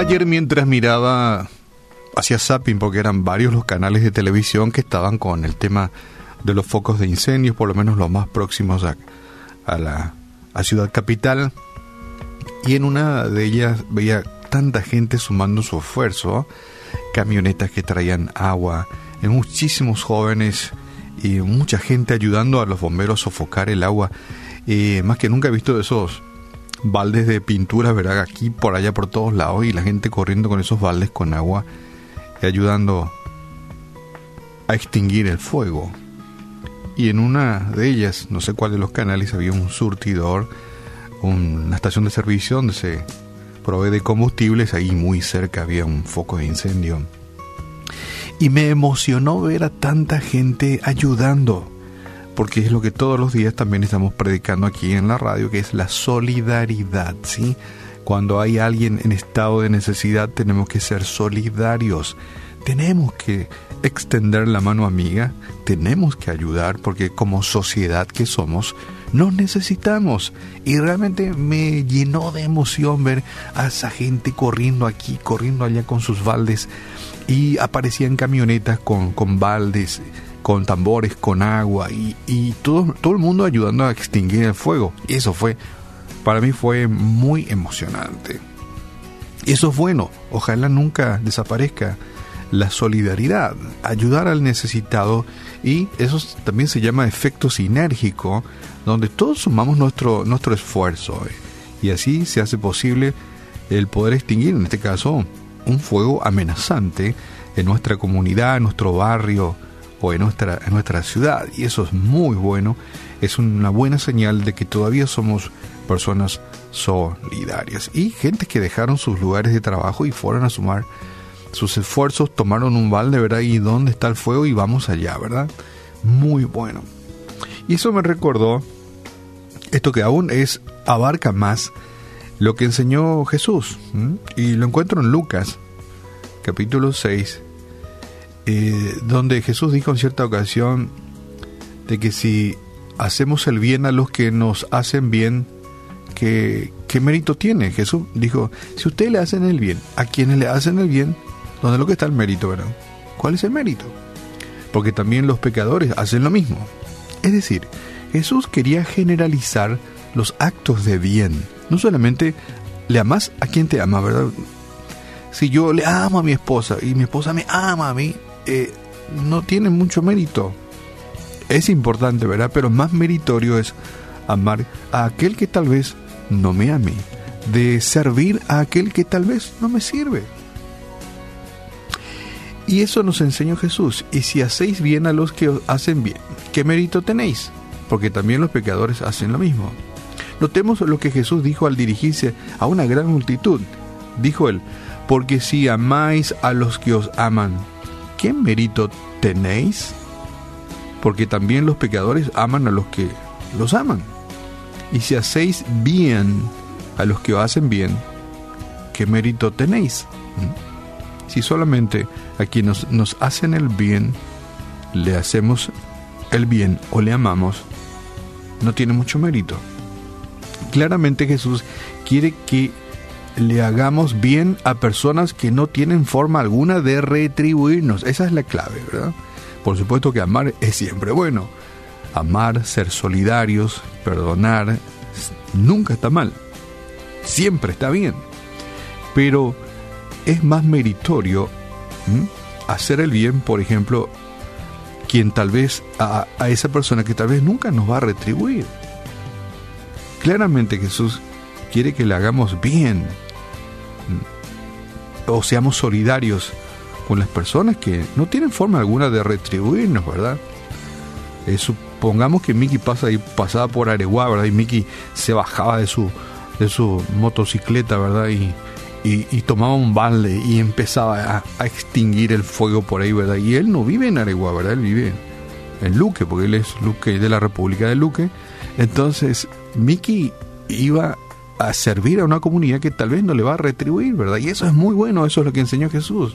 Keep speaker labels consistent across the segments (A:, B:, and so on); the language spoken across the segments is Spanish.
A: Ayer mientras miraba hacia Zapping, porque eran varios los canales de televisión que estaban con el tema de los focos de incendios, por lo menos los más próximos a, la ciudad capital, y en una de ellas veía tanta gente sumando su esfuerzo, camionetas que traían agua, muchísimos jóvenes y mucha gente ayudando a los bomberos a sofocar el agua. y más que nunca he visto esos baldes de pintura, ¿verdad? Aquí, por allá, por todos lados, y la gente corriendo con esos baldes con agua y ayudando a extinguir el fuego. Y en una de ellas, no sé cuál de los canales, había un surtidor, una estación de servicio donde se provee de combustibles, ahí muy cerca había un foco de incendio. Y me emocionó ver a tanta gente ayudando porque es lo que todos los días también estamos predicando aquí en la radio, que es la solidaridad, ¿sí? Cuando hay alguien en estado de necesidad tenemos que ser solidarios, tenemos que extender la mano amiga, tenemos que ayudar porque como sociedad que somos, nos necesitamos. Y realmente me llenó de emoción ver a esa gente corriendo aquí, corriendo allá con sus baldes y aparecían camionetas con, con baldes con tambores, con agua y, y todo, todo el mundo ayudando a extinguir el fuego. Y eso fue, para mí fue muy emocionante. Eso es bueno, ojalá nunca desaparezca la solidaridad, ayudar al necesitado y eso también se llama efecto sinérgico, donde todos sumamos nuestro, nuestro esfuerzo eh, y así se hace posible el poder extinguir, en este caso, un fuego amenazante en nuestra comunidad, en nuestro barrio, o en nuestra, en nuestra ciudad. Y eso es muy bueno, es una buena señal de que todavía somos personas solidarias. Y gente que dejaron sus lugares de trabajo y fueron a sumar sus esfuerzos, tomaron un balde, ¿verdad? Y dónde está el fuego y vamos allá, ¿verdad? Muy bueno. Y eso me recordó esto que aún es, abarca más lo que enseñó Jesús. Y lo encuentro en Lucas, capítulo 6, eh, donde Jesús dijo en cierta ocasión de que si hacemos el bien a los que nos hacen bien, ¿qué, qué mérito tiene? Jesús dijo, si ustedes le hacen el bien, a quienes le hacen el bien, ¿dónde lo que está el mérito, verdad? ¿Cuál es el mérito? Porque también los pecadores hacen lo mismo. Es decir, Jesús quería generalizar los actos de bien. No solamente le amas a quien te ama, ¿verdad? Si yo le amo a mi esposa y mi esposa me ama a mí, eh, no tiene mucho mérito. Es importante, ¿verdad? Pero más meritorio es amar a aquel que tal vez no me ame, de servir a aquel que tal vez no me sirve. Y eso nos enseñó Jesús. Y si hacéis bien a los que os hacen bien, ¿qué mérito tenéis? Porque también los pecadores hacen lo mismo. Notemos lo que Jesús dijo al dirigirse a una gran multitud. Dijo él, porque si amáis a los que os aman, ¿qué mérito tenéis? Porque también los pecadores aman a los que los aman. Y si hacéis bien a los que os hacen bien, ¿qué mérito tenéis? ¿Mm? Si solamente a quienes nos hacen el bien le hacemos el bien o le amamos, no tiene mucho mérito. Claramente Jesús quiere que le hagamos bien a personas que no tienen forma alguna de retribuirnos. Esa es la clave, ¿verdad? Por supuesto que amar es siempre bueno. Amar, ser solidarios, perdonar, nunca está mal. Siempre está bien. Pero es más meritorio hacer el bien, por ejemplo, quien tal vez a, esa persona que tal vez nunca nos va a retribuir. Claramente Jesús quiere que le hagamos bien o seamos solidarios con las personas que no tienen forma alguna de retribuirnos, ¿verdad? Eh, supongamos que Mickey pasa pasaba por Areguá, ¿verdad? Y Mickey se bajaba de su, de su motocicleta, ¿verdad? Y, y, tomaba un balde y empezaba a, a, extinguir el fuego por ahí, ¿verdad? Y él no vive en Areguá, ¿verdad? Él vive en Luque, porque él es Luque de la República de Luque. Entonces, Mickey iba a servir a una comunidad que tal vez no le va a retribuir, ¿verdad? Y eso es muy bueno, eso es lo que enseñó Jesús.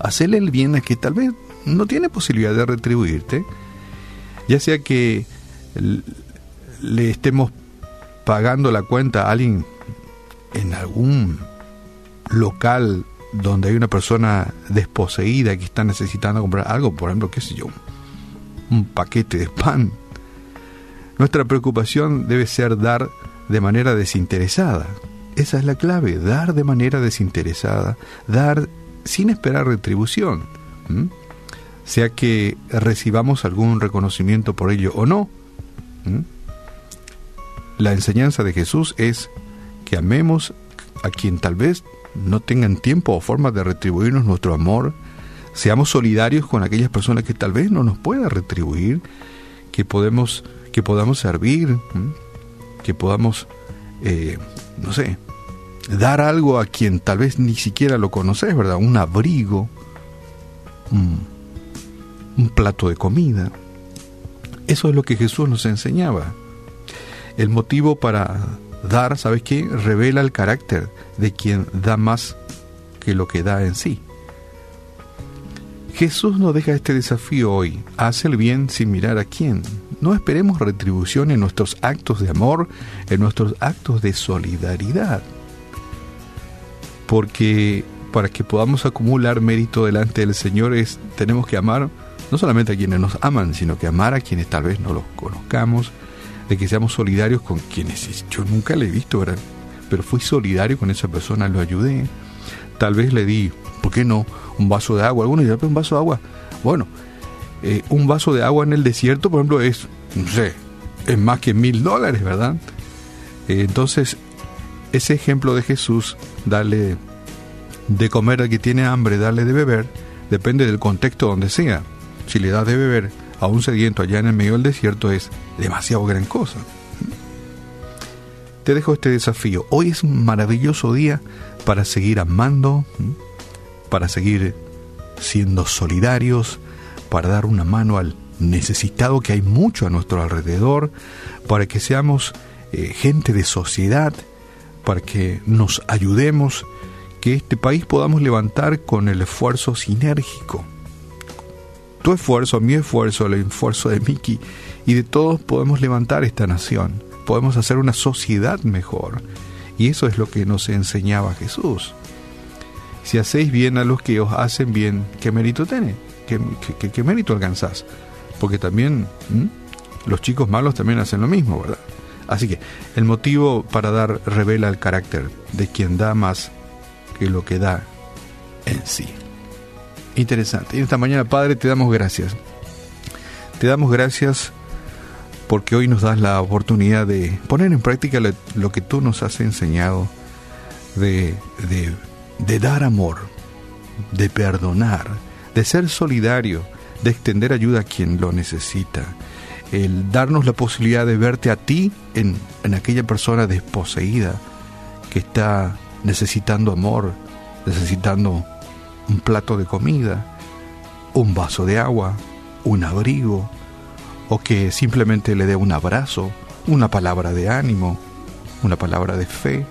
A: Hacerle el bien a que tal vez no tiene posibilidad de retribuirte, ya sea que le estemos pagando la cuenta a alguien en algún local donde hay una persona desposeída que está necesitando comprar algo, por ejemplo, qué sé yo, un paquete de pan. Nuestra preocupación debe ser dar de manera desinteresada. Esa es la clave, dar de manera desinteresada, dar sin esperar retribución, sea que recibamos algún reconocimiento por ello o no. La enseñanza de Jesús es que amemos a quien tal vez no tengan tiempo o forma de retribuirnos nuestro amor, seamos solidarios con aquellas personas que tal vez no nos puedan retribuir, que podemos, que podamos servir, que podamos, eh, no sé, dar algo a quien tal vez ni siquiera lo conoces, ¿verdad? Un abrigo, un plato de comida. Eso es lo que Jesús nos enseñaba. El motivo para dar, ¿sabes qué? Revela el carácter de quien da más que lo que da en sí. Jesús nos deja este desafío hoy. Hace el bien sin mirar a quién. No esperemos retribución en nuestros actos de amor, en nuestros actos de solidaridad. Porque para que podamos acumular mérito delante del Señor es, tenemos que amar no solamente a quienes nos aman, sino que amar a quienes tal vez no los conozcamos, de que seamos solidarios con quienes yo nunca le he visto. Pero fui solidario con esa persona, lo ayudé. Tal vez le di, ¿por qué no? Un vaso de agua. Algunos dirán, un vaso de agua. Bueno, eh, un vaso de agua en el desierto, por ejemplo, es, no sé, es más que mil dólares, ¿verdad? Eh, entonces, ese ejemplo de Jesús, darle de comer al que tiene hambre, darle de beber, depende del contexto donde sea. Si le das de beber a un sediento allá en el medio del desierto es demasiado gran cosa. Te dejo este desafío. Hoy es un maravilloso día para seguir amando, para seguir siendo solidarios, para dar una mano al necesitado que hay mucho a nuestro alrededor, para que seamos eh, gente de sociedad, para que nos ayudemos, que este país podamos levantar con el esfuerzo sinérgico tu esfuerzo, mi esfuerzo, el esfuerzo de Miki y de todos podemos levantar esta nación, podemos hacer una sociedad mejor. Y eso es lo que nos enseñaba Jesús. Si hacéis bien a los que os hacen bien, ¿qué mérito tiene? ¿Qué, mérito alcanzás? Porque también los chicos malos también hacen lo mismo, ¿verdad? Así que el motivo para dar revela el carácter de quien da más que lo que da en sí interesante. Y esta mañana, Padre, te damos gracias. Te damos gracias porque hoy nos das la oportunidad de poner en práctica lo, que tú nos has enseñado, de, de, de dar amor, de perdonar, de ser solidario, de extender ayuda a quien lo necesita, el darnos la posibilidad de verte a ti en, en aquella persona desposeída que está necesitando amor, necesitando un plato de comida, un vaso de agua, un abrigo, o que simplemente le dé un abrazo, una palabra de ánimo, una palabra de fe,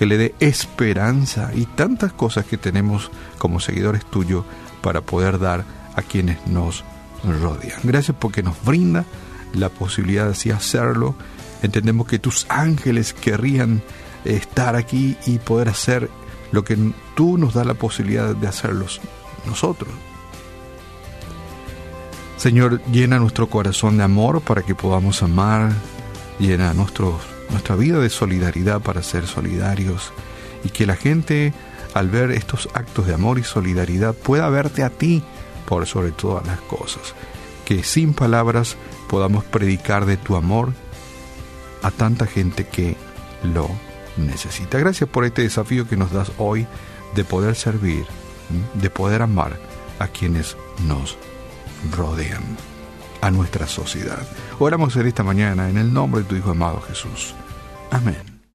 A: que le dé esperanza y tantas cosas que tenemos como seguidores tuyos para poder dar a quienes nos rodean. Gracias porque nos brinda la posibilidad de hacerlo. Entendemos que tus ángeles querrían estar aquí y poder hacer lo que tú nos das la posibilidad de hacerlos nosotros. Señor, llena nuestro corazón de amor para que podamos amar, llena nuestro, nuestra vida de solidaridad para ser solidarios y que la gente al ver estos actos de amor y solidaridad pueda verte a ti por sobre todas las cosas. Que sin palabras podamos predicar de tu amor a tanta gente que lo necesita. Gracias por este desafío que nos das hoy de poder servir, de poder amar a quienes nos rodean, a nuestra sociedad. Oramos en esta mañana en el nombre de tu Hijo amado Jesús. Amén.